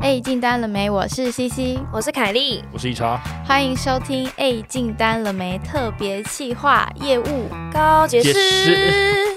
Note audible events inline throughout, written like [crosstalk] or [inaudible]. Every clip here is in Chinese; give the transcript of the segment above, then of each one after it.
哎，进单了没？我是西西，我是凯莉，我是一叉，欢迎收听《哎，进单了没》特别企划业务。高解释。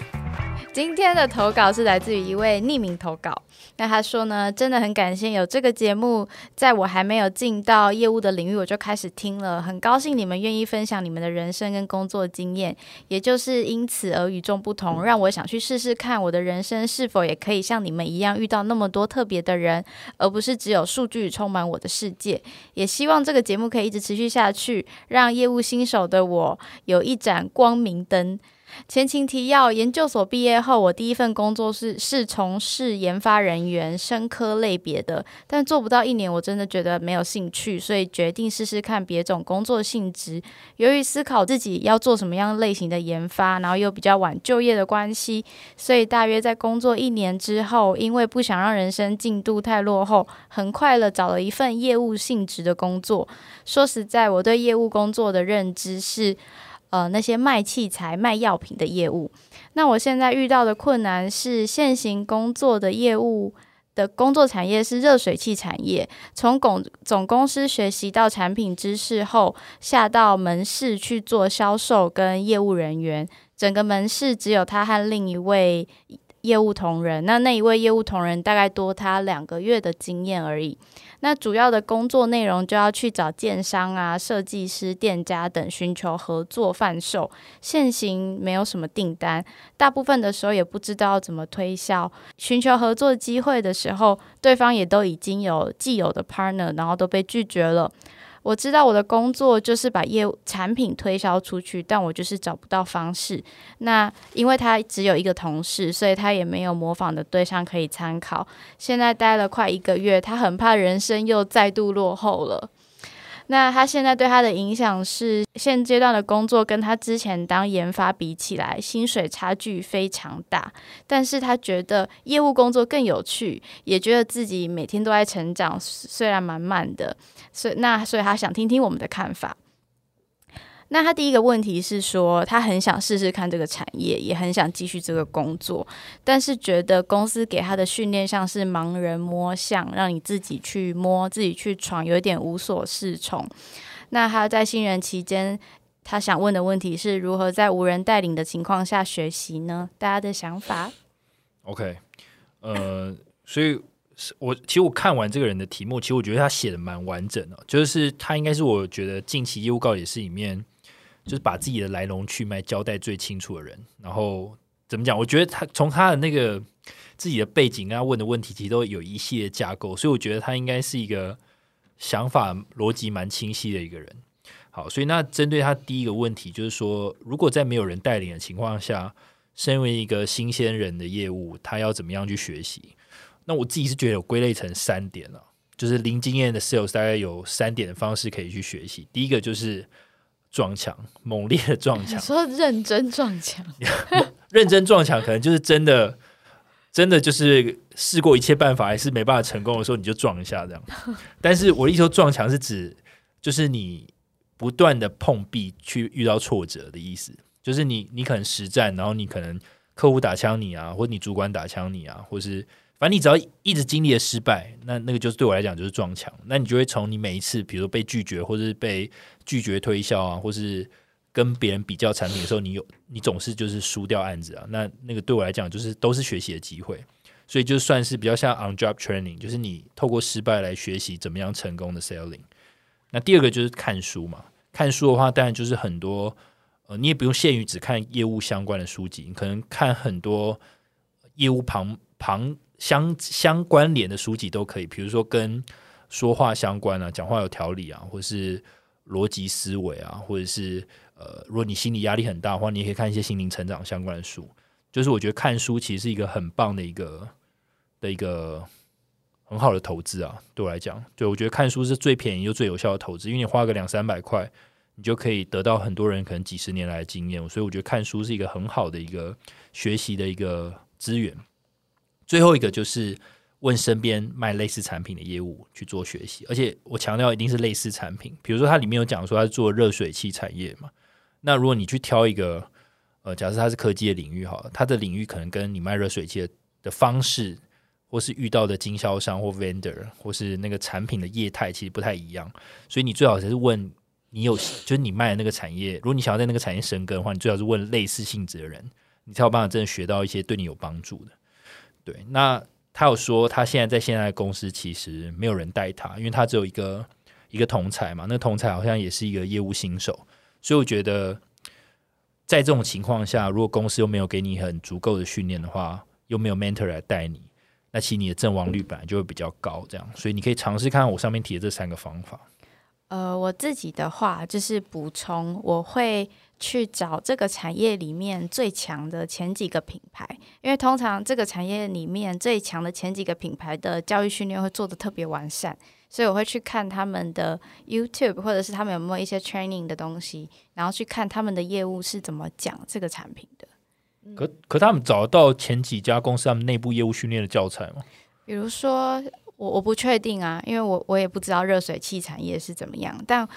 今天的投稿是来自于一位匿名投稿。那他说呢，真的很感谢有这个节目，在我还没有进到业务的领域，我就开始听了，很高兴你们愿意分享你们的人生跟工作经验，也就是因此而与众不同，让我想去试试看我的人生是否也可以像你们一样遇到那么多特别的人，而不是只有数据充满我的世界。也希望这个节目可以一直持续下去，让业务新手的我有一盏光明灯。前情提要：研究所毕业后，我第一份工作是是从事研发人员、生科类别的，但做不到一年，我真的觉得没有兴趣，所以决定试试看别种工作性质。由于思考自己要做什么样类型的研发，然后又比较晚就业的关系，所以大约在工作一年之后，因为不想让人生进度太落后，很快了找了一份业务性质的工作。说实在，我对业务工作的认知是。呃，那些卖器材、卖药品的业务，那我现在遇到的困难是，现行工作的业务的工作产业是热水器产业。从总总公司学习到产品知识后，下到门市去做销售跟业务人员，整个门市只有他和另一位业务同仁。那那一位业务同仁大概多他两个月的经验而已。那主要的工作内容就要去找建商啊、设计师、店家等寻求合作贩售。现行没有什么订单，大部分的时候也不知道怎么推销。寻求合作机会的时候，对方也都已经有既有的 partner，然后都被拒绝了。我知道我的工作就是把业务产品推销出去，但我就是找不到方式。那因为他只有一个同事，所以他也没有模仿的对象可以参考。现在待了快一个月，他很怕人生又再度落后了。那他现在对他的影响是，现阶段的工作跟他之前当研发比起来，薪水差距非常大。但是他觉得业务工作更有趣，也觉得自己每天都在成长，虽然蛮慢的。所以那所以他想听听我们的看法。那他第一个问题是说，他很想试试看这个产业，也很想继续这个工作，但是觉得公司给他的训练像是盲人摸象，让你自己去摸、自己去闯，有一点无所适从。那他在新人期间，他想问的问题是如何在无人带领的情况下学习呢？大家的想法？OK，呃，所以我其实我看完这个人的题目，其实我觉得他写的蛮完整的，就是他应该是我觉得近期业务告也是里面。就是把自己的来龙去脉交代最清楚的人，然后怎么讲？我觉得他从他的那个自己的背景跟他问的问题，其实都有一系列架构，所以我觉得他应该是一个想法逻辑蛮清晰的一个人。好，所以那针对他第一个问题，就是说，如果在没有人带领的情况下，身为一个新鲜人的业务，他要怎么样去学习？那我自己是觉得有归类成三点了，就是零经验的 sales 大概有三点的方式可以去学习。第一个就是。撞墙，猛烈的撞墙。[laughs] 说认真撞墙，[laughs] 认真撞墙，可能就是真的，真的就是试过一切办法，还是没办法成功的时候，你就撞一下这样。但是我一说撞墙是指，就是你不断的碰壁，去遇到挫折的意思。就是你，你可能实战，然后你可能客户打枪你啊，或者你主管打枪你啊，或是。反正你只要一直经历了失败，那那个就是对我来讲就是撞墙。那你就会从你每一次，比如说被拒绝，或是被拒绝推销啊，或是跟别人比较产品的时候，你有你总是就是输掉案子啊。那那个对我来讲就是都是学习的机会，所以就算是比较像 on job training，就是你透过失败来学习怎么样成功的 selling。那第二个就是看书嘛，看书的话当然就是很多呃，你也不用限于只看业务相关的书籍，你可能看很多业务旁旁。相相关联的书籍都可以，比如说跟说话相关啊，讲话有条理啊，或者是逻辑思维啊，或者是呃，如果你心理压力很大的话，你也可以看一些心灵成长相关的书。就是我觉得看书其实是一个很棒的一个的一个很好的投资啊，对我来讲，对我觉得看书是最便宜又最有效的投资，因为你花个两三百块，你就可以得到很多人可能几十年来的经验，所以我觉得看书是一个很好的一个学习的一个资源。最后一个就是问身边卖类似产品的业务去做学习，而且我强调一定是类似产品。比如说，它里面有讲说它是做热水器产业嘛，那如果你去挑一个，呃，假设它是科技的领域，哈，它的领域可能跟你卖热水器的方式或是遇到的经销商或 vendor，或是那个产品的业态其实不太一样，所以你最好还是问你有，就是你卖的那个产业，如果你想要在那个产业生根的话，你最好是问类似性质的人，你才有办法真的学到一些对你有帮助的。对，那他有说他现在在现在的公司其实没有人带他，因为他只有一个一个同才嘛，那同才好像也是一个业务新手，所以我觉得。在这种情况下，如果公司又没有给你很足够的训练的话，又没有 mentor 来带你，那其实你的阵亡率本来就会比较高。这样，所以你可以尝试看看我上面提的这三个方法。呃，我自己的话就是补充，我会去找这个产业里面最强的前几个品牌，因为通常这个产业里面最强的前几个品牌的教育训练会做的特别完善。所以我会去看他们的 YouTube，或者是他们有没有一些 training 的东西，然后去看他们的业务是怎么讲这个产品的。可可他们找到前几家公司他们内部业务训练的教材吗？比如说，我我不确定啊，因为我我也不知道热水器产业是怎么样。但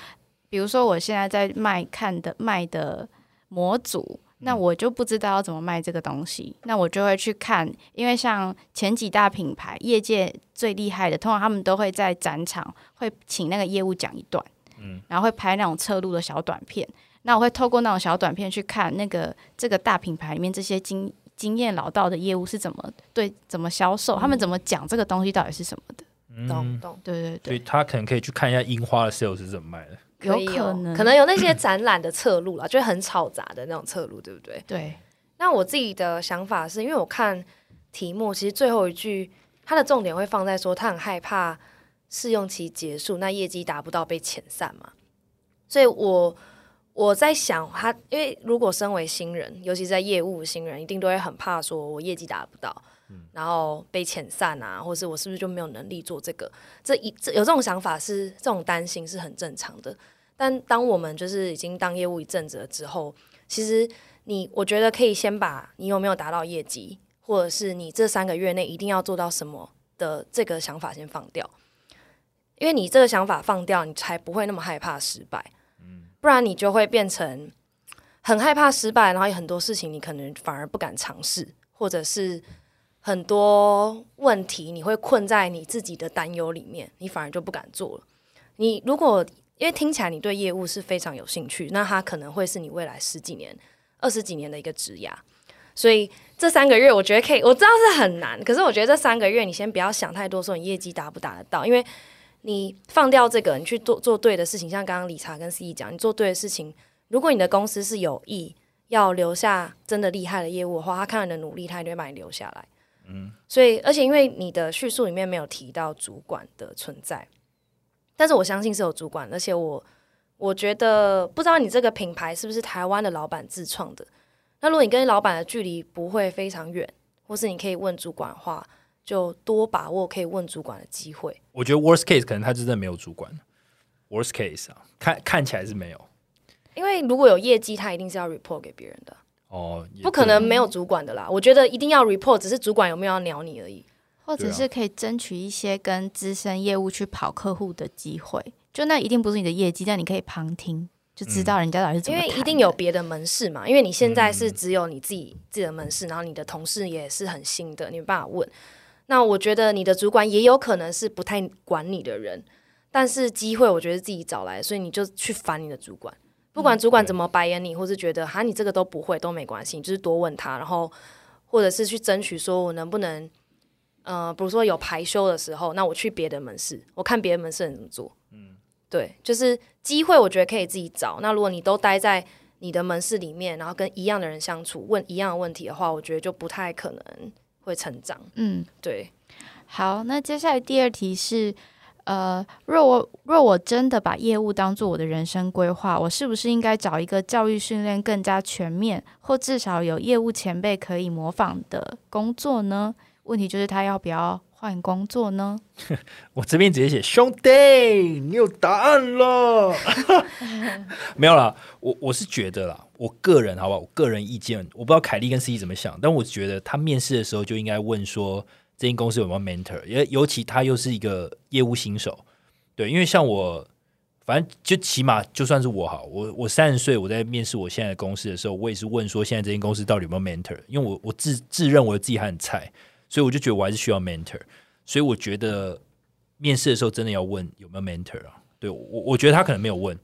比如说，我现在在卖看的卖的模组。那我就不知道要怎么卖这个东西，那我就会去看，因为像前几大品牌，业界最厉害的，通常他们都会在展场会请那个业务讲一段，嗯，然后会拍那种侧录的小短片。那我会透过那种小短片去看那个这个大品牌里面这些经经验老道的业务是怎么对怎么销售，他们怎么讲这个东西到底是什么的。懂懂，对对对，所以他可能可以去看一下樱花的 sales 是怎么卖的。有可能可能有那些展览的侧录了，就很吵杂的那种侧录，对不对？对。那我自己的想法是因为我看题目，其实最后一句它的重点会放在说他很害怕试用期结束，那业绩达不到被遣散嘛。所以我我在想，他因为如果身为新人，尤其在业务新人，一定都会很怕说我业绩达不到，然后被遣散啊，或是我是不是就没有能力做这个？这一这有这种想法是这种担心是很正常的。但当我们就是已经当业务一阵子了之后，其实你我觉得可以先把你有没有达到业绩，或者是你这三个月内一定要做到什么的这个想法先放掉，因为你这个想法放掉，你才不会那么害怕失败。不然你就会变成很害怕失败，然后有很多事情你可能反而不敢尝试，或者是很多问题你会困在你自己的担忧里面，你反而就不敢做了。你如果因为听起来你对业务是非常有兴趣，那它可能会是你未来十几年、二十几年的一个职涯。所以这三个月我觉得可以，我知道是很难，可是我觉得这三个月你先不要想太多，说你业绩达不达得到，因为你放掉这个，你去做做对的事情，像刚刚理查跟 C E 讲，你做对的事情，如果你的公司是有意要留下真的厉害的业务的话，他看到你的努力，他一定会把你留下来。嗯，所以而且因为你的叙述里面没有提到主管的存在。但是我相信是有主管，而且我我觉得不知道你这个品牌是不是台湾的老板自创的。那如果你跟老板的距离不会非常远，或是你可以问主管的话，就多把握可以问主管的机会。我觉得 worst case 可能他真的没有主管，worst case 啊，看看起来是没有。因为如果有业绩，他一定是要 report 给别人的哦，不可能没有主管的啦。我觉得一定要 report，只是主管有没有要鸟你而已。或者是可以争取一些跟资深业务去跑客户的机会，就那一定不是你的业绩，但你可以旁听，就知道人家到底是怎么。因为一定有别的门市嘛，因为你现在是只有你自己自己的门市，然后你的同事也是很新的，你没办法问。那我觉得你的主管也有可能是不太管你的人，但是机会我觉得自己找来，所以你就去烦你的主管，不管主管怎么白眼你，或是觉得哈你这个都不会都没关系，就是多问他，然后或者是去争取说我能不能。呃，比如说有排休的时候，那我去别的门市，我看别的门市人怎么做。嗯，对，就是机会，我觉得可以自己找。那如果你都待在你的门市里面，然后跟一样的人相处，问一样的问题的话，我觉得就不太可能会成长。嗯，对。好，那接下来第二题是，呃，若我若我真的把业务当做我的人生规划，我是不是应该找一个教育训练更加全面，或至少有业务前辈可以模仿的工作呢？问题就是他要不要换工作呢？[laughs] 我这边直接写兄弟，你有答案了。[laughs] 没有啦，我我是觉得啦，我个人好不好？我个人意见，我不知道凯莉跟 C 怎么想，但我觉得他面试的时候就应该问说，这间公司有没有 mentor，因为尤其他又是一个业务新手，对，因为像我，反正就起码就算是我好，我我三十岁，我在面试我现在的公司的时候，我也是问说，现在这间公司到底有没有 mentor，因为我我自自认为自己还很菜。所以我就觉得我还是需要 mentor。所以我觉得面试的时候真的要问有没有 mentor 啊？对我，我觉得他可能没有问。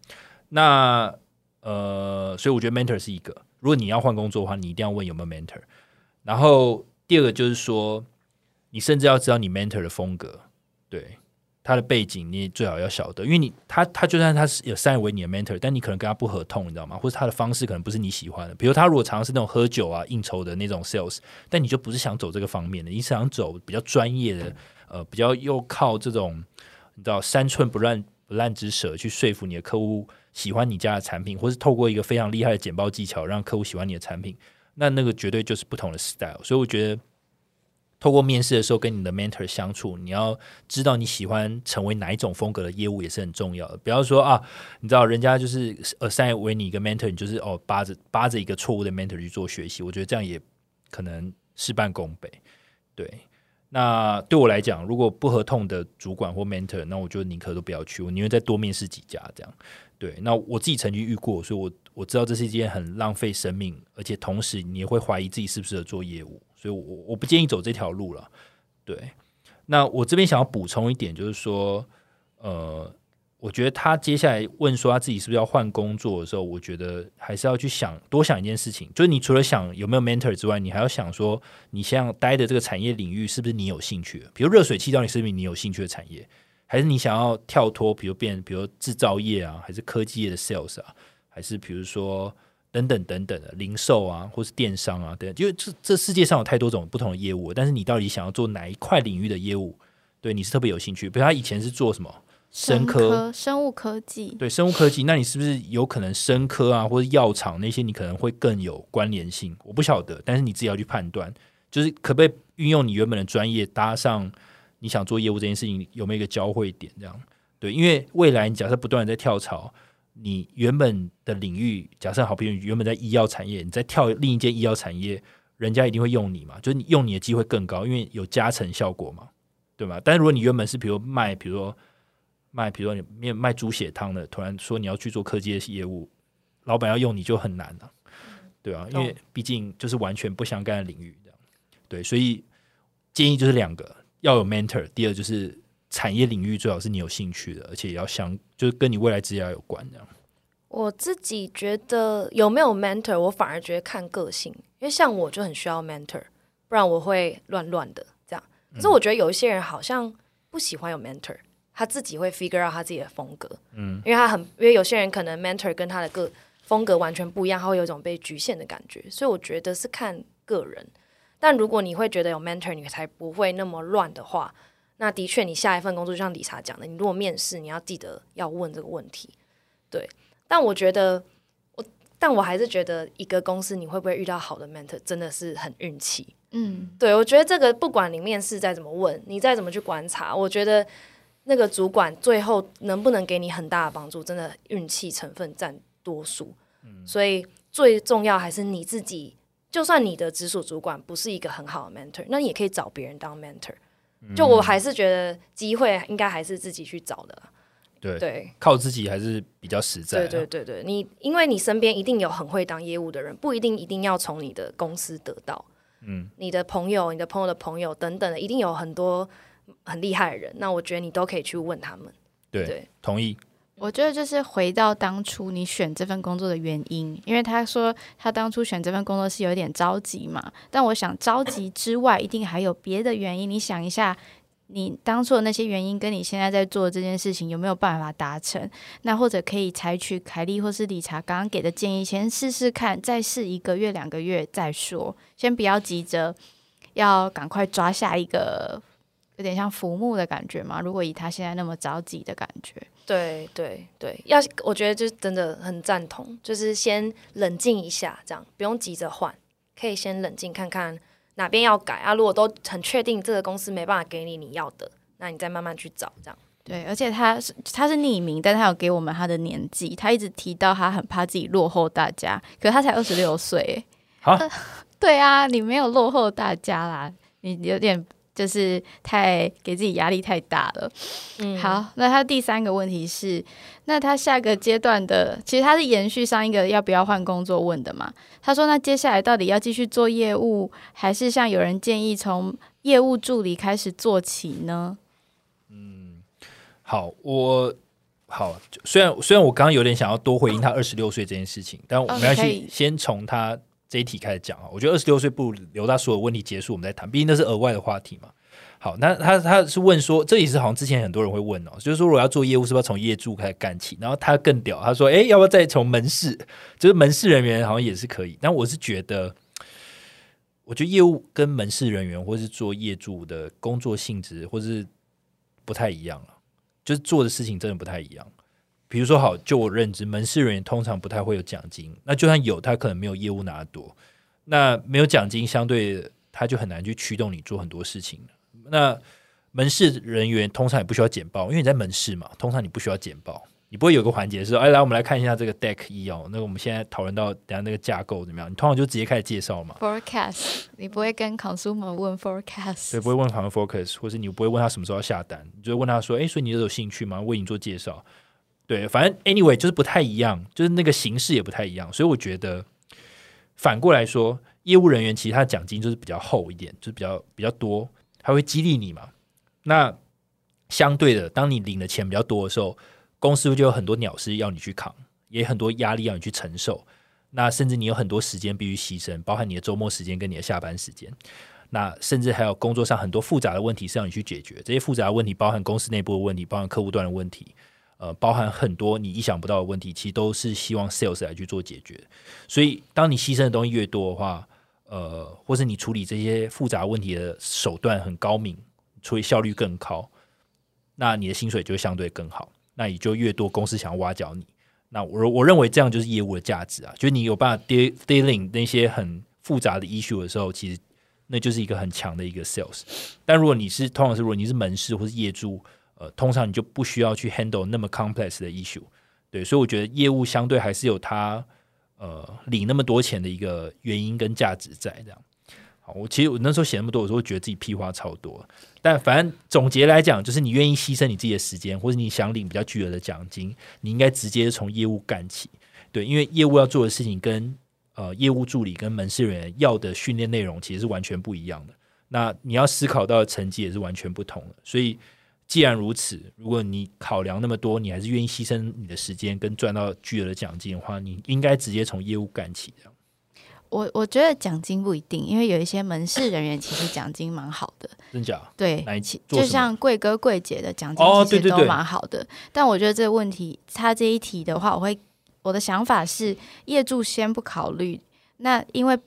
那呃，所以我觉得 mentor 是一个。如果你要换工作的话，你一定要问有没有 mentor。然后第二个就是说，你甚至要知道你 mentor 的风格，对他的背景，你最好要晓得。因为你他他就算他是有三为你的 mentor，但你可能跟他不合痛，你知道吗？或者他的方式可能不是你喜欢的。比如他如果常常是那种喝酒啊、应酬的那种 sales，但你就不是想走这个方面的，你想走比较专业的，呃，比较又靠这种你知道三寸不烂不烂之舌去说服你的客户。喜欢你家的产品，或是透过一个非常厉害的简报技巧让客户喜欢你的产品，那那个绝对就是不同的 style。所以我觉得，透过面试的时候跟你的 mentor 相处，你要知道你喜欢成为哪一种风格的业务也是很重要的。不要说啊，你知道人家就是呃，塞为你一个 mentor，你就是哦，扒着扒着一个错误的 mentor 去做学习，我觉得这样也可能事半功倍。对，那对我来讲，如果不合痛的主管或 mentor，那我就宁可都不要去，我宁愿再多面试几家这样。对，那我自己曾经遇过，所以我我知道这是一件很浪费生命，而且同时你也会怀疑自己适不适合做业务，所以我我不建议走这条路了。对，那我这边想要补充一点，就是说，呃，我觉得他接下来问说他自己是不是要换工作的时候，我觉得还是要去想多想一件事情，就是你除了想有没有 mentor 之外，你还要想说，你现在待的这个产业领域是不是你有兴趣的？比如热水器，到底是不是你有兴趣的产业？还是你想要跳脱，比如变，比如制造业啊，还是科技业的 sales 啊，还是比如说等等等等的零售啊，或是电商啊等，因为这这世界上有太多种不同的业务，但是你到底想要做哪一块领域的业务？对，你是特别有兴趣。比如他以前是做什么？生科、生物科技。对，生物科技，那你是不是有可能生科啊，或者药厂那些，你可能会更有关联性？我不晓得，但是你自己要去判断，就是可不可以运用你原本的专业搭上。你想做业务这件事情有没有一个交汇点？这样对，因为未来你假设不断的在跳槽，你原本的领域假设好，比如原本在医药产业，你再跳另一间医药产业，人家一定会用你嘛，就是你用你的机会更高，因为有加成效果嘛，对吗？但是如果你原本是比如卖，比如说卖，比如说你面卖猪血汤的，突然说你要去做科技的业务，老板要用你就很难了，对啊，因为毕竟就是完全不相干的领域，这样对，所以建议就是两个。要有 mentor，第二就是产业领域最好是你有兴趣的，而且也要相就是跟你未来职业有关这样。我自己觉得有没有 mentor，我反而觉得看个性，因为像我就很需要 mentor，不然我会乱乱的这样。可是我觉得有一些人好像不喜欢有 mentor，他自己会 figure out 他自己的风格，嗯，因为他很因为有些人可能 mentor 跟他的个风格完全不一样，他会有一种被局限的感觉，所以我觉得是看个人。但如果你会觉得有 mentor，你才不会那么乱的话，那的确，你下一份工作就像理查讲的，你如果面试，你要记得要问这个问题。对，但我觉得我，但我还是觉得一个公司你会不会遇到好的 mentor，真的是很运气。嗯，对，我觉得这个不管你面试再怎么问，你再怎么去观察，我觉得那个主管最后能不能给你很大的帮助，真的运气成分占多数。嗯，所以最重要还是你自己。就算你的直属主管不是一个很好的 mentor，那你也可以找别人当 mentor。就我还是觉得机会应该还是自己去找的。对对，靠自己还是比较实在。对对对对，你因为你身边一定有很会当业务的人，不一定一定要从你的公司得到。嗯，你的朋友、你的朋友的朋友等等的，一定有很多很厉害的人。那我觉得你都可以去问他们。对，同意。我觉得就是回到当初你选这份工作的原因，因为他说他当初选这份工作是有点着急嘛。但我想着急之外，一定还有别的原因。你想一下，你当初的那些原因，跟你现在在做这件事情有没有办法达成？那或者可以采取凯莉或是理查刚刚给的建议，先试试看，再试一个月、两个月再说，先不要急着要赶快抓下一个。有点像浮木的感觉嘛？如果以他现在那么着急的感觉，对对对，要我觉得就真的很赞同，就是先冷静一下，这样不用急着换，可以先冷静看看哪边要改啊。如果都很确定这个公司没办法给你你要的，那你再慢慢去找这样。对，而且他是他是匿名，但他有给我们他的年纪，他一直提到他很怕自己落后大家，可他才二十六岁，好，[laughs] 对啊，你没有落后大家啦，你有点。就是太给自己压力太大了。嗯，好，那他第三个问题是，那他下个阶段的，其实他是延续上一个要不要换工作问的嘛？他说，那接下来到底要继续做业务，还是像有人建议从业务助理开始做起呢？嗯好，我好，虽然虽然我刚刚有点想要多回应他二十六岁这件事情，但我们要去先从他这一题开始讲啊。我觉得二十六岁不留到所有问题结束我们再谈，毕竟那是额外的话题嘛。好，那他他是问说，这也是好像之前很多人会问哦，就是说如果要做业务，是不是要从业主开始干起？然后他更屌，他说，诶，要不要再从门市？就是门市人员好像也是可以。但我是觉得，我觉得业务跟门市人员或是做业主的工作性质，或是不太一样了。就是做的事情真的不太一样。比如说，好，就我认知，门市人员通常不太会有奖金。那就算有，他可能没有业务拿得多。那没有奖金，相对他就很难去驱动你做很多事情。那门市人员通常也不需要简报，因为你在门市嘛，通常你不需要简报。你不会有个环节是，哎，来，我们来看一下这个 deck 一哦。那我们现在讨论到等下那个架构怎么样？你通常就直接开始介绍嘛。Forecast，你不会跟 consumer 问 forecast，所以不会问他们 forecast，或是你不会问他什么时候要下单，你就会问他说：“哎，所以你有兴趣吗？为你做介绍。”对，反正 anyway 就是不太一样，就是那个形式也不太一样，所以我觉得反过来说，业务人员其实他奖金就是比较厚一点，就是比较比较多，他会激励你嘛。那相对的，当你领的钱比较多的时候，公司就有很多鸟事要你去扛，也很多压力要你去承受。那甚至你有很多时间必须牺牲，包含你的周末时间跟你的下班时间。那甚至还有工作上很多复杂的问题是要你去解决，这些复杂的问题包含公司内部的问题，包含客户端的问题，呃，包含很多你意想不到的问题，其实都是希望 sales 来去做解决。所以，当你牺牲的东西越多的话，呃，或是你处理这些复杂问题的手段很高明，处理效率更高，那你的薪水就相对更好，那也就越多公司想要挖角你。那我我认为这样就是业务的价值啊，就是你有办法 deal dealing 那些很复杂的 issue 的时候，其实那就是一个很强的一个 sales。但如果你是通常是如果你是门市或是业主，呃，通常你就不需要去 handle 那么 complex 的 issue。对，所以我觉得业务相对还是有它呃领那么多钱的一个原因跟价值在这样。好，我其实我那时候写那么多，我说觉得自己屁话超多，但反正总结来讲，就是你愿意牺牲你自己的时间，或者你想领比较巨额的奖金，你应该直接从业务干起。对，因为业务要做的事情跟呃业务助理跟门市人员要的训练内容其实是完全不一样的。那你要思考到的成绩也是完全不同的。所以既然如此，如果你考量那么多，你还是愿意牺牲你的时间跟赚到巨额的奖金的话，你应该直接从业务干起这样。我我觉得奖金不一定，因为有一些门市人员其实奖金蛮好的，真假？对哪一，起做就像贵哥贵姐的奖金其实都哦对对对蛮好的。但我觉得这个问题，他这一题的话，我会我的想法是，业主先不考虑。那因为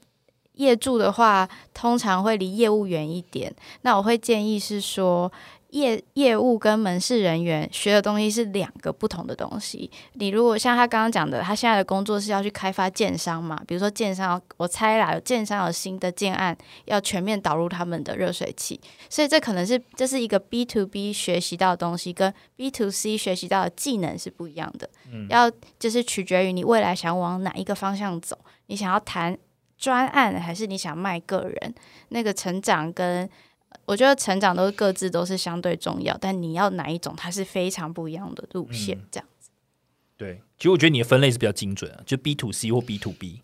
业主的话，通常会离业务远一点。那我会建议是说，业业务跟门市人员学的东西是两个不同的东西。你如果像他刚刚讲的，他现在的工作是要去开发建商嘛，比如说建商，我猜啦，有建商有新的建案要全面导入他们的热水器，所以这可能是这是一个 B to B 学习到的东西，跟 B to C 学习到的技能是不一样的。嗯要就是取决于你未来想往哪一个方向走，你想要谈专案，还是你想卖个人？那个成长跟我觉得成长都是各自都是相对重要，但你要哪一种，它是非常不一样的路线。嗯这样子，对，其实我觉得你的分类是比较精准啊，就 B to C 或 B to B，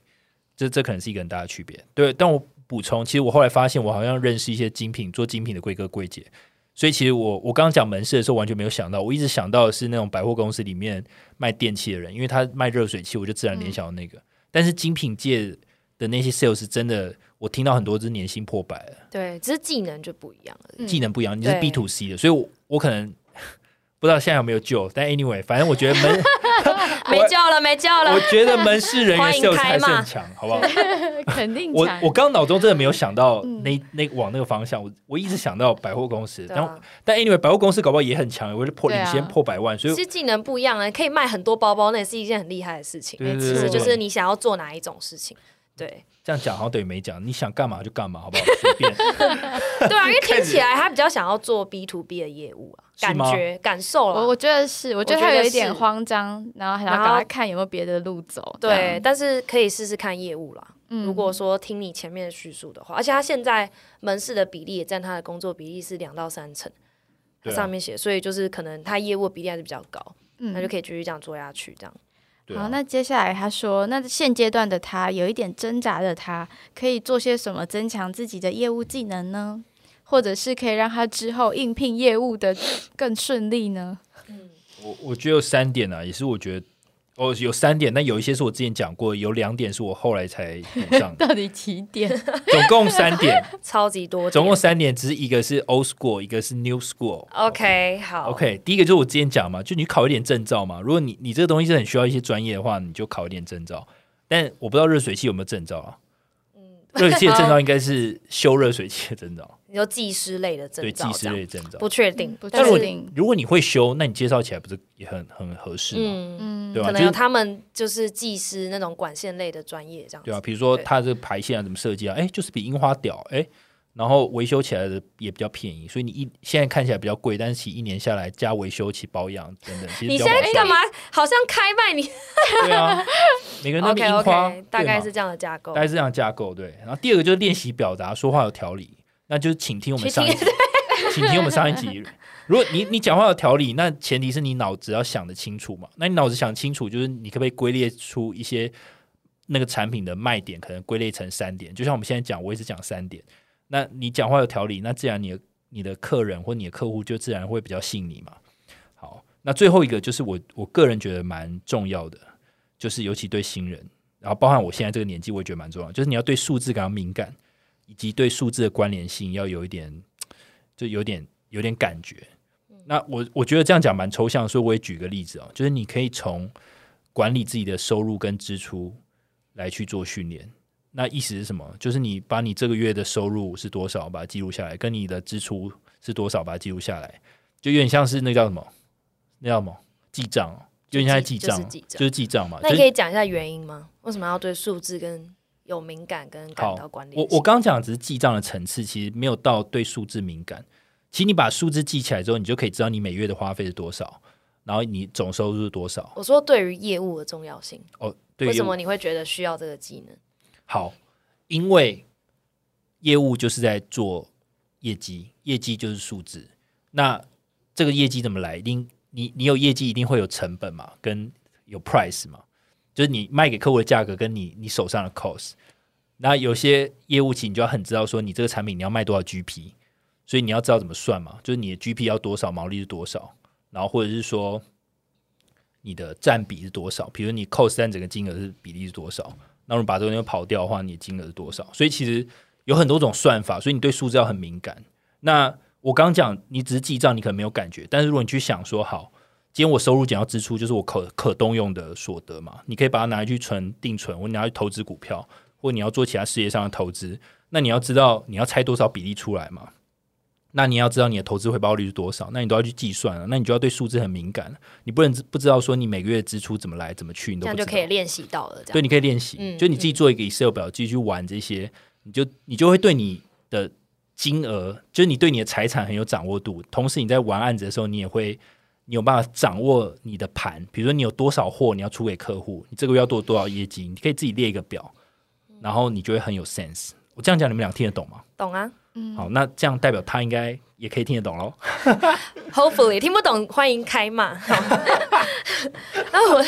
这这可能是一个很大的区别。对，但我补充，其实我后来发现，我好像认识一些精品做精品的贵哥贵姐，所以其实我我刚刚讲门市的时候，完全没有想到，我一直想到的是那种百货公司里面卖电器的人，因为他卖热水器，我就自然联想到那个。但是精品界的那些 sales 真的，我听到很多是年薪破百了，对，只是技能就不一样了。嗯技能不一样，你是对 B to C 的，所以我我可能 [laughs] 不知道现在有没有救，但 anyway，反正我觉得门。[laughs] 没救了，没救了我。觉得门市人员欢迎 sales 开还是很强，好不好？[laughs] 肯定我强我刚脑中真的没有想到嗯那那往那个方向，我我一直想到百货公司，然后啊，但 anyway 百货公司搞不好也很强，我就破对啊领先破百万，所以其实技能不一样啊，可以卖很多包包，那也是一件很厉害的事情。对对对对其实就是你想要做哪一种事情。对这样讲好像等于没讲，你想干嘛就干嘛，好不好？[laughs] 随便。[laughs] 对啊，因为听起来他比较想要做 B to B 的业务啊，感觉感受了。我我觉得是，我觉得他有一点慌张，然后还要然后赶快看有没有别的路走。这对，但是可以试试看业务啦。嗯如果说听你前面的叙述的话，而且他现在门市的比例也占他的工作比例是两到三成，上面写，所以就是可能他业务比例还是比较高，嗯那就可以继续这样做下去，这样。对啊好，那接下来他说，那现阶段的他有一点挣扎的他，可以做些什么增强自己的业务技能呢？或者是可以让他之后应聘业务的更顺利呢？我我觉得有三点啊，也是我觉得哦有三点，但有一些是我之前讲过，有两点是我后来才补上的，[laughs] 到底几点？[laughs] 总共三点，[laughs] 超级多，总共三点，只是一个是 old school，一个是 new school。OK 好 OK，第一个就是我之前讲嘛，就你考一点证照嘛。如果你你这个东西是很需要一些专业的话，你就考一点证照。但我不知道热水器有没有证照啊？嗯热水器的证照应该是修热水器的证照，你说技师类的证对，照这样，技师类的证照。不确定，不确定。如果你会修，那你介绍起来不是也很很合适吗？嗯，嗯，对吧？可能有他们就是技师那种管线类的专业这样子，对啊，比如说对它这个排线啊怎么设计啊，哎，就是比樱花屌，哎，然后维修起来的也比较便宜，所以你一现在看起来比较贵，但是其实一年下来加维修起保养等等，其实你比较划算现在干嘛？好像开卖你对啊，每个人都 [laughs] 樱花 OK，大概嘛是这样的架构大。概是这样的架构，对。然后第二个就是练习表达，说话有条理，那就是请听我们上一集，请听我们上一集。如果你你讲话有条理，那前提是你脑子要想得清楚嘛。那你脑子想清楚，就是你可不可以归列出一些那个产品的卖点，可能归类成三点。就像我们现在讲，我一直讲三点。那你讲话有条理，那自然你的你的客人或你的客户就自然会比较信你嘛。好，那最后一个就是我我个人觉得蛮重要的，就是尤其对新人。然后包含我现在这个年纪，我也觉得蛮重要，就是你要对数字感到敏感，以及对数字的关联性要有一点，就有点有点感觉。那我我觉得这样讲蛮抽象，所以我也举个例子哦，就是你可以从管理自己的收入跟支出来去做训练。那意思是什么？就是你把你这个月的收入是多少，把它记录下来，跟你的支出是多少，把它记录下来，就有点像是那叫什么？那叫什么？记账哦，有点像在记账就是记账就是嘛。那你可以讲一下原因吗？为什么要对数字跟有敏感跟感到关联？我我刚刚讲的只是记账的层次，其实没有到对数字敏感。其实你把数字记起来之后，你就可以知道你每月的花费是多少，然后你总收入是多少。我说对于业务的重要性，哦，对为什么你会觉得需要这个技能？好，因为业务就是在做业绩，业绩就是数字。那这个业绩怎么来？一定你你有业绩，一定会有成本嘛，跟有 price 嘛，就是你卖给客户的价格跟你你手上的 cost。那有些业务期，你就要很知道说，你这个产品你要卖多少 GP，所以你要知道怎么算嘛，就是你的 GP 要多少，毛利是多少，然后或者是说你的占比是多少，比如你 cost 占整个金额是比例是多少，那我们把这个东西跑掉的话，你的金额是多少？所以其实有很多种算法，所以你对数字要很敏感。那我刚讲，你只是记账，你可能没有感觉，但是如果你去想说，好，今天我收入减掉支出，就是我可可动用的所得嘛，你可以把它拿去存定存，或你拿去投资股票，或你要做其他事业上的投资，那你要知道你要拆多少比例出来嘛？那你要知道你的投资回报率是多少，那你都要去计算了，那你就要对数字很敏感，你不能不知道说你每个月的支出怎么来怎么去，你这样都不知道。就可以练习到了。这对，你可以练习，嗯就你自己做一个 Excel 表，继续玩这些，你就你就会对你的金额，就是你对你的财产很有掌握度。同时你在玩案子的时候，你也会你有办法掌握你的盘，比如说你有多少货你要出给客户，你这个月要做多少业绩，你可以自己列一个表，然后你就会很有 sense。我这样讲，你们俩听得懂吗？懂啊嗯好，那这样代表他应该也可以听得懂喽。[laughs] Hopefully 听不懂欢迎开骂。[laughs] 那我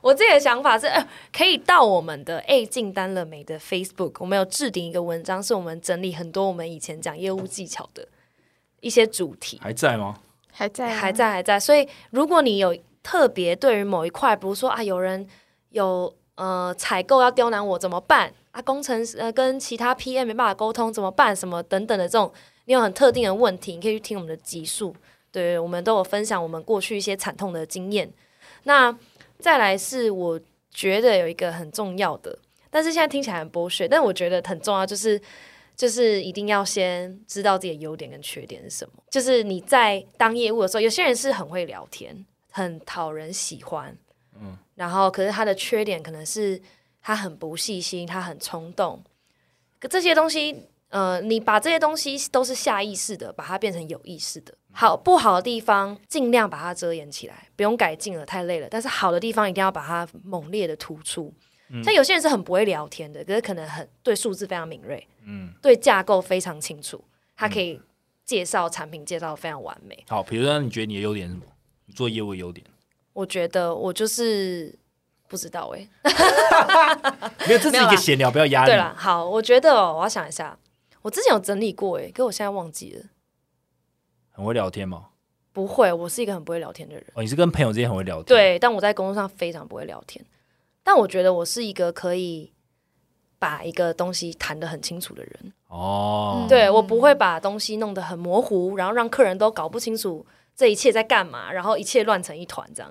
我自己的想法是，呃可以到我们的 A 进单了没的 Facebook，我们有置顶一个文章，是我们整理很多我们以前讲业务技巧的一些主题。还在吗？还在还在还在。所以如果你有特别对于某一块，比如说啊，有人有呃采购要刁难我怎么办啊？工程师呃跟其他 PM 没办法沟通怎么办？什么等等的这种，你有很特定的问题，你可以去听我们的集数。对，我们都有分享我们过去一些惨痛的经验。那再来是我觉得有一个很重要的，但是现在听起来很剥削，但我觉得很重要，就是就是一定要先知道自己的优点跟缺点是什么。就是你在当业务的时候，有些人是很会聊天，很讨人喜欢，嗯，然后可是他的缺点可能是他很不细心，他很冲动，可这些东西。呃，你把这些东西都是下意识的，把它变成有意识的。好不好的地方，尽量把它遮掩起来，不用改进了，太累了。但是好的地方，一定要把它猛烈的突出。像有些人是很不会聊天的，可是可能很对数字非常敏锐，嗯，对架构非常清楚，他可以介绍产品介绍得非常完美。好，比如说你觉得你的优点是什么？你做业务的优点？我觉得我就是不知道哎、[laughs] 没有，这是一个闲聊，不要压力。对了，好，我觉得、哦、我要想一下，我之前有整理过，哎，可我现在忘记了。很会聊天吗？不会，我是一个很不会聊天的人。哦，你是跟朋友之间很会聊天？对，但我在工作上非常不会聊天。但我觉得我是一个可以把一个东西谈得很清楚的人。哦，对我不会把东西弄得很模糊，然后让客人都搞不清楚这一切在干嘛，然后一切乱成一团这样。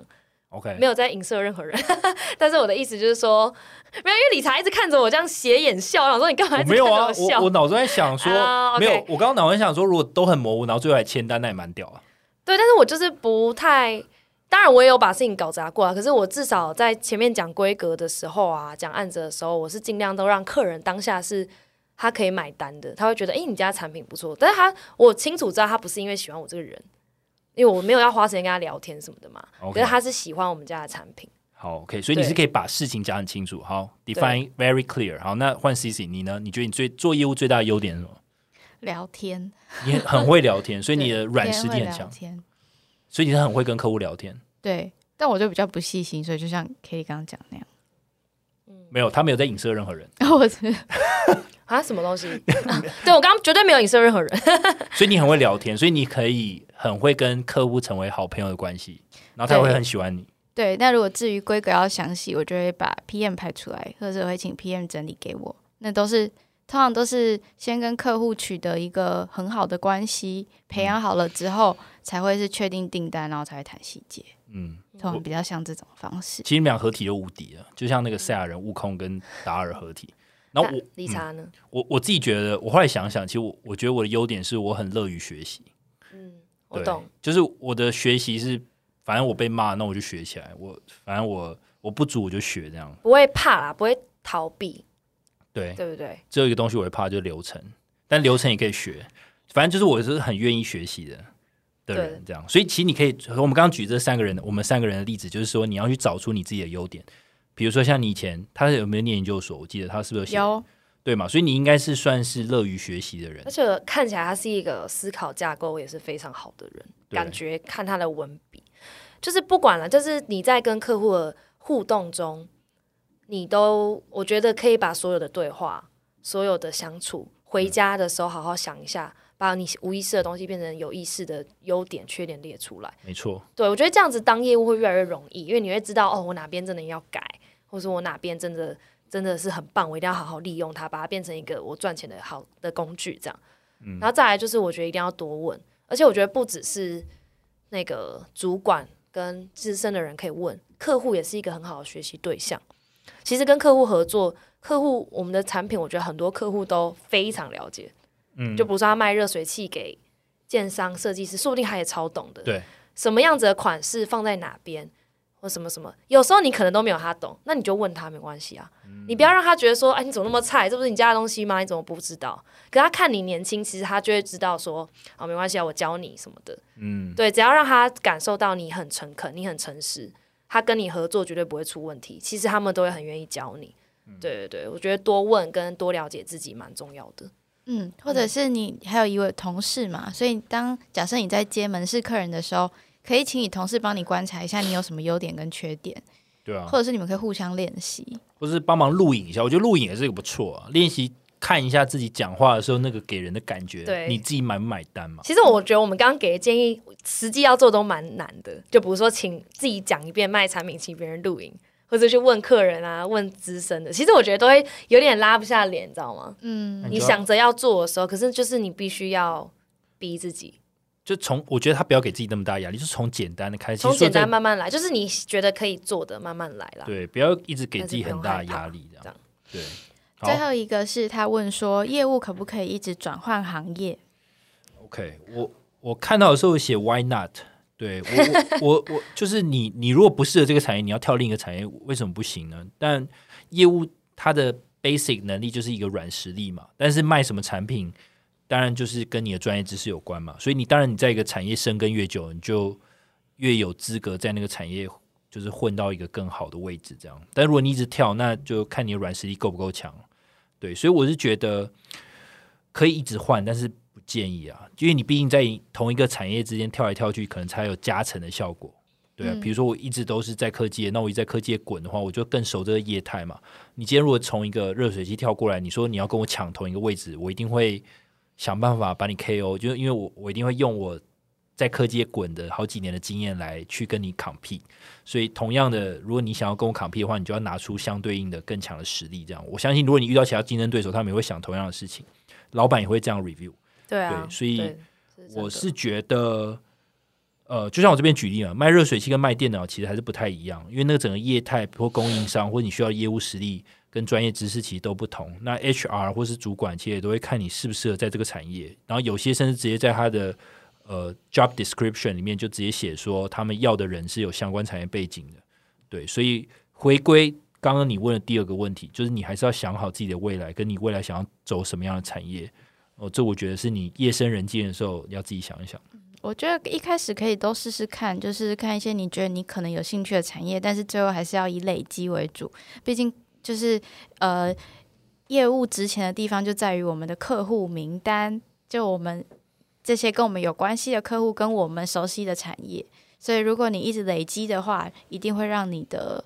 OK，没有在影射任何人，[laughs] 但是我的意思就是说，没有，因为理查一直看着我这样斜眼笑，我想说你干嘛一直看着我没有啊，我我脑中在想说，没有，我刚刚脑中在想说，如果都很模糊，然后最后还签单，那也蛮屌啊。对，但是我就是不太，当然我也有把事情搞砸过啊。可是我至少在前面讲规格的时候啊，讲案子的时候，我是尽量都让客人当下是他可以买单的，他会觉得，诶，你家产品不错。但是他我清楚知道他不是因为喜欢我这个人，因为我没有要花时间跟他聊天什么的嘛。可是他是喜欢我们家的产品。好，OK，所以你是可以把事情讲很清楚。好，define very clear。好，那换 C C，你呢？你觉得你最做业务最大的优点是什么？聊天，你很很会聊天，所以你的 [laughs] 软实力很强，所以你是很会跟客户聊天。对，但我就比较不细心，所以就像 K 刚刚讲那样，没有，他没有在影射任何人，[laughs] 我是啊，什么东西？[laughs] 啊对我刚刚绝对没有影射任何人。[laughs] 所以你很会聊天，所以你可以很会跟客户成为好朋友的关系，然后他对会很喜欢你。对。那如果至于规格要详细，我就会把 PM 排出来，或者我会请 PM 整理给我。那都是通常都是先跟客户取得一个很好的关系，培养好了之后，才会是确定订单，然后才会谈细节。嗯，通常比较像这种方式。其实你们俩合体就无敌了，就像那个赛亚人、悟空跟达尔合体。然后那我理查呢？我我自己觉得，我后来想想，其实我我觉得我的优点是我很乐于学习。嗯，我懂。，就是我的学习是，反正我被骂，那我就学起来。我反正我我不足我就学这样。不会怕啦，不会逃避，对，对不对？只有一个东西我会怕，就是流程，但流程也可以学。反正就是我是很愿意学习的的人，这样。所以其实你可以，我们刚刚举这三个人，我们三个人的例子，就是说你要去找出你自己的优点。比如说像你以前，他有没有念研究所？我记得他是不是有对嘛？所以你应该是算是乐于学习的人而。且看起来他是一个思考架构也是非常好的人，感觉看他的文笔，就是不管了，就是你在跟客户的互动中，你都我觉得可以把所有的对话、所有的相处，回家的时候好好想一下，把你无意识的东西变成有意识的优点、缺点列出来。没错，对我觉得这样子当业务会越来越容易，因为你会知道哦，我哪边真的要改，或者我哪边真的真的是很棒，我一定要好好利用它，把它变成一个我赚钱的好的工具，这样。然后再来就是，我觉得一定要多问，而且我觉得不只是那个主管跟资深的人可以问，客户也是一个很好的学习对象。其实跟客户合作，客户我们的产品，我觉得很多客户都非常了解。嗯，就比如说他卖热水器给建商设计师，说不定他也超懂的。对，什么样子的款式放在哪边，或什么什么，有时候你可能都没有他懂，那你就问他没关系啊。你不要让他觉得说，哎，你怎么那么菜？这不是你家的东西吗？你怎么不知道？可他看你年轻，其实他就会知道说，哦，没关系啊，我教你什么的。嗯，对，只要让他感受到你很诚恳，你很诚实，他跟你合作绝对不会出问题。其实他们都会很愿意教你。对对对，我觉得多问跟多了解自己蛮重要的。嗯，或者是你还有一位同事嘛，所以当假设你在接门市客人的时候，可以请你同事帮你观察一下你有什么优点跟缺点，对啊，或者是你们可以互相练习。或是帮忙录影一下，我觉得录影也是一个不错啊，练习看一下自己讲话的时候那个给人的感觉，对你自己买不买单嘛？其实我觉得我们刚刚给的建议，实际要做都蛮难的。就比如说，请自己讲一遍卖产品，请别人录影，或者去问客人啊，问资深的。其实我觉得都会有点拉不下脸，你知道吗？嗯你想着要做的时候，可是就是你必须要逼自己，就从我觉得他不要给自己那么大压力，就从简单的开始，从简单慢慢来，就是你觉得可以做的，慢慢来啦。对，不要一直给自己很大压力，这样这样对。最后一个是他问说，业务可不可以一直转换行业？，OK，我我看到的时候写 Why not？对我我我我 [laughs] 就是你你如果不适合这个产业，你要跳另一个产业，为什么不行呢？但业务它的 basic 能力就是一个软实力嘛，但是卖什么产品，当然就是跟你的专业知识有关嘛。所以你当然你在一个产业深耕越久，你就越有资格在那个产业就是混到一个更好的位置，这样。但如果你一直跳，那就看你的软实力够不够强。对，所以我是觉得可以一直换，但是不建议啊，因为你毕竟在同一个产业之间跳来跳去，可能才有加成的效果。对啊，嗯比如说我一直都是在科技业，那我一直在科技业滚的话，我就更熟这个业态嘛。你今天如果从一个热水器跳过来，你说你要跟我抢同一个位置，我一定会想办法把你 KO，就因为我我一定会用我在科技滚的好几年的经验来去跟你 compete。所以同样的，如果你想要跟我 compete 的话，你就要拿出相对应的更强的实力。这样，我相信如果你遇到其他竞争对手，他们也会想同样的事情，老板也会这样 review。对啊，对所以我是觉得，呃，就像我这边举例啊，卖热水器跟卖电脑其实还是不太一样，因为那个整个业态或供应商或者你需要业务实力跟专业知识其实都不同。那 HR 或是主管其实也都会看你适不适合在这个产业，然后有些甚至直接在他的呃 job description 里面就直接写说他们要的人是有相关产业背景的。对，所以回归刚刚你问的第二个问题，就是你还是要想好自己的未来，跟你未来想要走什么样的产业。哦，这我觉得是你夜深人静的时候要自己想一想。我觉得一开始可以都试试看，就是看一些你觉得你可能有兴趣的产业，但是最后还是要以累积为主。毕竟就是呃，业务值钱的地方就在于我们的客户名单，就我们这些跟我们有关系的客户，跟我们熟悉的产业。所以如果你一直累积的话，一定会让你的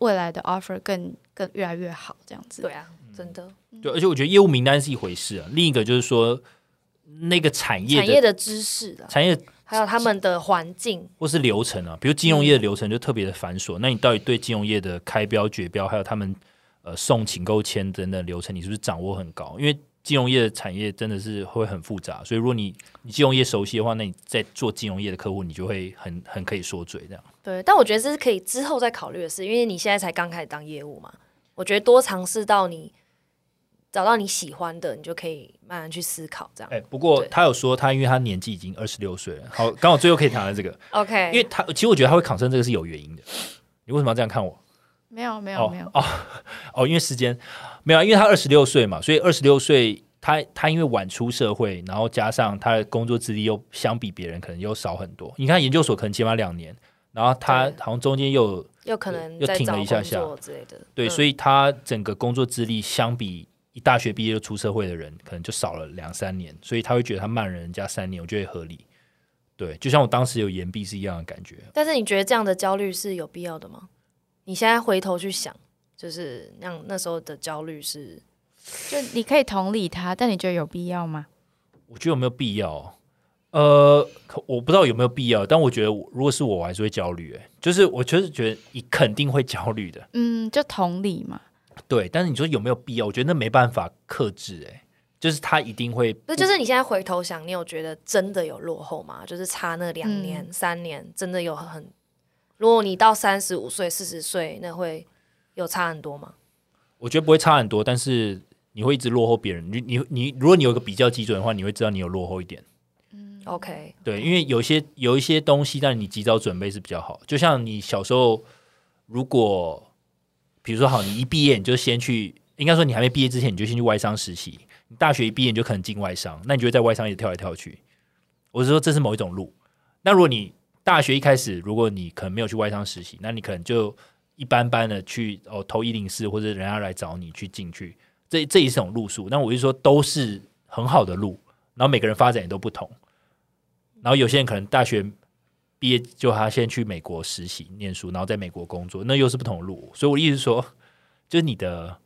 未来的 offer 更更越来越好，这样子。对啊，真的对，而且我觉得业务名单是一回事啊，另一个就是说那个产业的产业的知识的，产业还有他们的环境，或是流程啊，比如金融业的流程就特别的繁琐。那你到底对金融业的开标、绝标，还有他们呃送请购签等等流程，你是不是掌握很高？因为金融业的产业真的是会很复杂，所以如果你你金融业熟悉的话，那你在做金融业的客户，你就会很很可以说嘴这样。对，但我觉得这是可以之后再考虑的事，因为你现在才刚开始当业务嘛。我觉得多尝试到你找到你喜欢的，你就可以慢慢去思考这样。哎、不过他有说他因为他年纪已经二十六岁了，好，刚好最后可以谈到这个，[laughs] OK，因为他其实我觉得他会抗生这个是有原因的。你为什么要这样看我？没有没有哦没有，哦哦，因为时间没有啊，因为他二十六岁嘛，所以二十六岁他他因为晚出社会，然后加上他的工作资历又相比别人可能又少很多。你看研究所可能起码两年，然后他好像中间又有有可能又停了一下下之类的。对，嗯所以他整个工作资历相比一大学毕业就出社会的人，可能就少了两三年，所以他会觉得他慢人家三年，我觉得合理。对，就像我当时有延毕是一样的感觉。但是你觉得这样的焦虑是有必要的吗？你现在回头去想，就是那那时候的焦虑是就你可以同理他，但你觉得有必要吗？我觉得有没有必要？呃，可我不知道有没有必要，但我觉得如果是我，我还是会焦虑。哎，就是我就是觉得你肯定会焦虑的，嗯，就同理嘛。对。但是你说有没有必要？我觉得那没办法克制。哎，就是他一定会，不是？就是你现在回头想，你有觉得真的有落后吗？就是差那两年、嗯三年，真的有很？如果你到三十五岁、四十岁，那会有差很多吗？我觉得不会差很多，但是你会一直落后别人。你你你，如果你有一个比较基准的话，你会知道你有落后一点。嗯 OK，对，因为有一些有一些东西，但你及早准备是比较好。就像你小时候，如果比如说好，你一毕业你就先去，应该说你还没毕业之前你就先去外商实习。你大学一毕业你就可能进外商，那你就会在外商一直跳来跳去。我是说这是某一种路。那如果你大学一开始，如果你可能没有去外商实习，那你可能就一般般的去哦投一零四或者人家来找你去进去，这这也是种路数。那我就说都是很好的路，然后每个人发展也都不同。然后有些人可能大学毕业就他先去美国实习念书，然后在美国工作，那又是不同的路。所以我的意思是说，就是你的、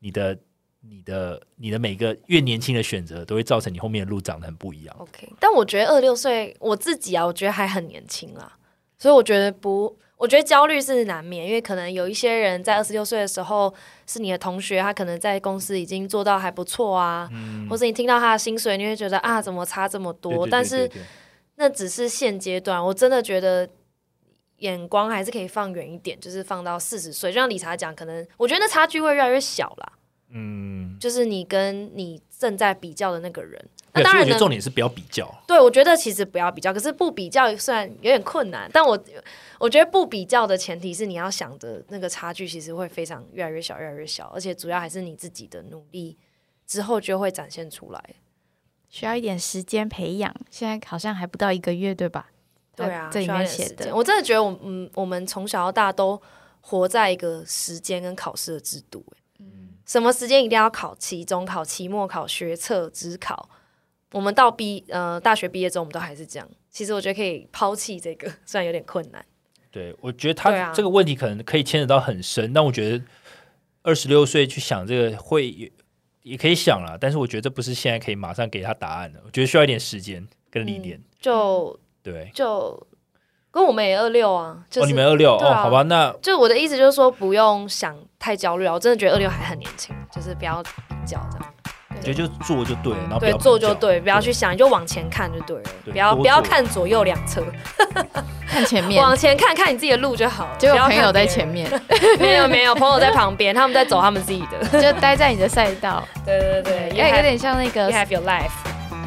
你的、你的、你的每个越年轻的选择，都会造成你后面的路长得很不一样。OK，但我觉得二六岁我自己啊，我觉得还很年轻啦，所以我觉得不，我觉得焦虑是难免，因为可能有一些人在二十六岁的时候是你的同学，他可能在公司已经做到还不错啊，或者你听到他的薪水，你会觉得啊，怎么差这么多？对对对但是那只是现阶段，我真的觉得眼光还是可以放远一点，就是放到四十岁，就像理查讲，可能我觉得那差距会越来越小啦。嗯，就是你跟你正在比较的那个人，那当然我觉得重点是不要比较。对，我觉得其实不要比较，可是不比较虽然有点困难，但我我觉得不比较的前提是你要想的那个差距其实会非常越来越小，越来越小，而且主要还是你自己的努力之后就会展现出来。需要一点时间培养，现在好像还不到一个月，对吧？对啊，这里面写的，我真的觉得我嗯，我们从小到大都活在一个时间跟考试的制度、欸什么时间一定要考期中考、期末考、学测、职考。我们到毕呃大学毕业之后，我们都还是这样。其实我觉得可以抛弃这个，[laughs] 虽然有点困难。对，我觉得他这个问题可能可以牵扯到很深，但我觉得二十六岁去想这个会有也可以想了，但是我觉得这不是现在可以马上给他答案的，我觉得需要一点时间跟历练。就对，就跟我们也二六啊，就哦，是、你们二六、哦，好吧，那就我的意思就是说，不用想太焦虑啊。我真的觉得二六还很年轻，就是不要比较这样。我觉得就做就对了，然后不对做就对，不要去想，你就往前看就对了，对不要不要看左右两侧，[laughs] 看前面，往前看看你自己的路就好了。结果不要看朋友在前，面，没有没有，朋友在旁边，他们在走他们自己的。[laughs] 就待在你的赛道，对 [laughs] 对对，有有点像那个 You have your life。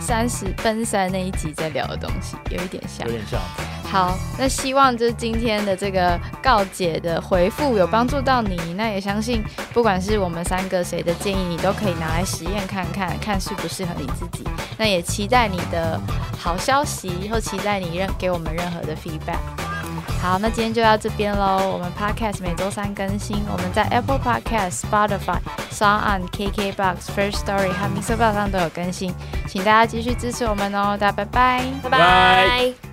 三十奔三那一集在聊的东西，有一点像有。点像。好，那希望就是今天的这个告解的回复有帮助到你。那也相信，不管是我们三个谁的建议，你都可以拿来实验看看，看适不适合你自己。那也期待你的好消息，或期待你任给我们任何的 feedback。好，那今天就到这边喽。我们 Podcast 每周三更新，我们在 Apple Podcast、Spotify、s o n g on、KKBox、First Story 和 Music Box 上都有更新，请大家继续支持我们哦。大家拜拜。拜拜拜。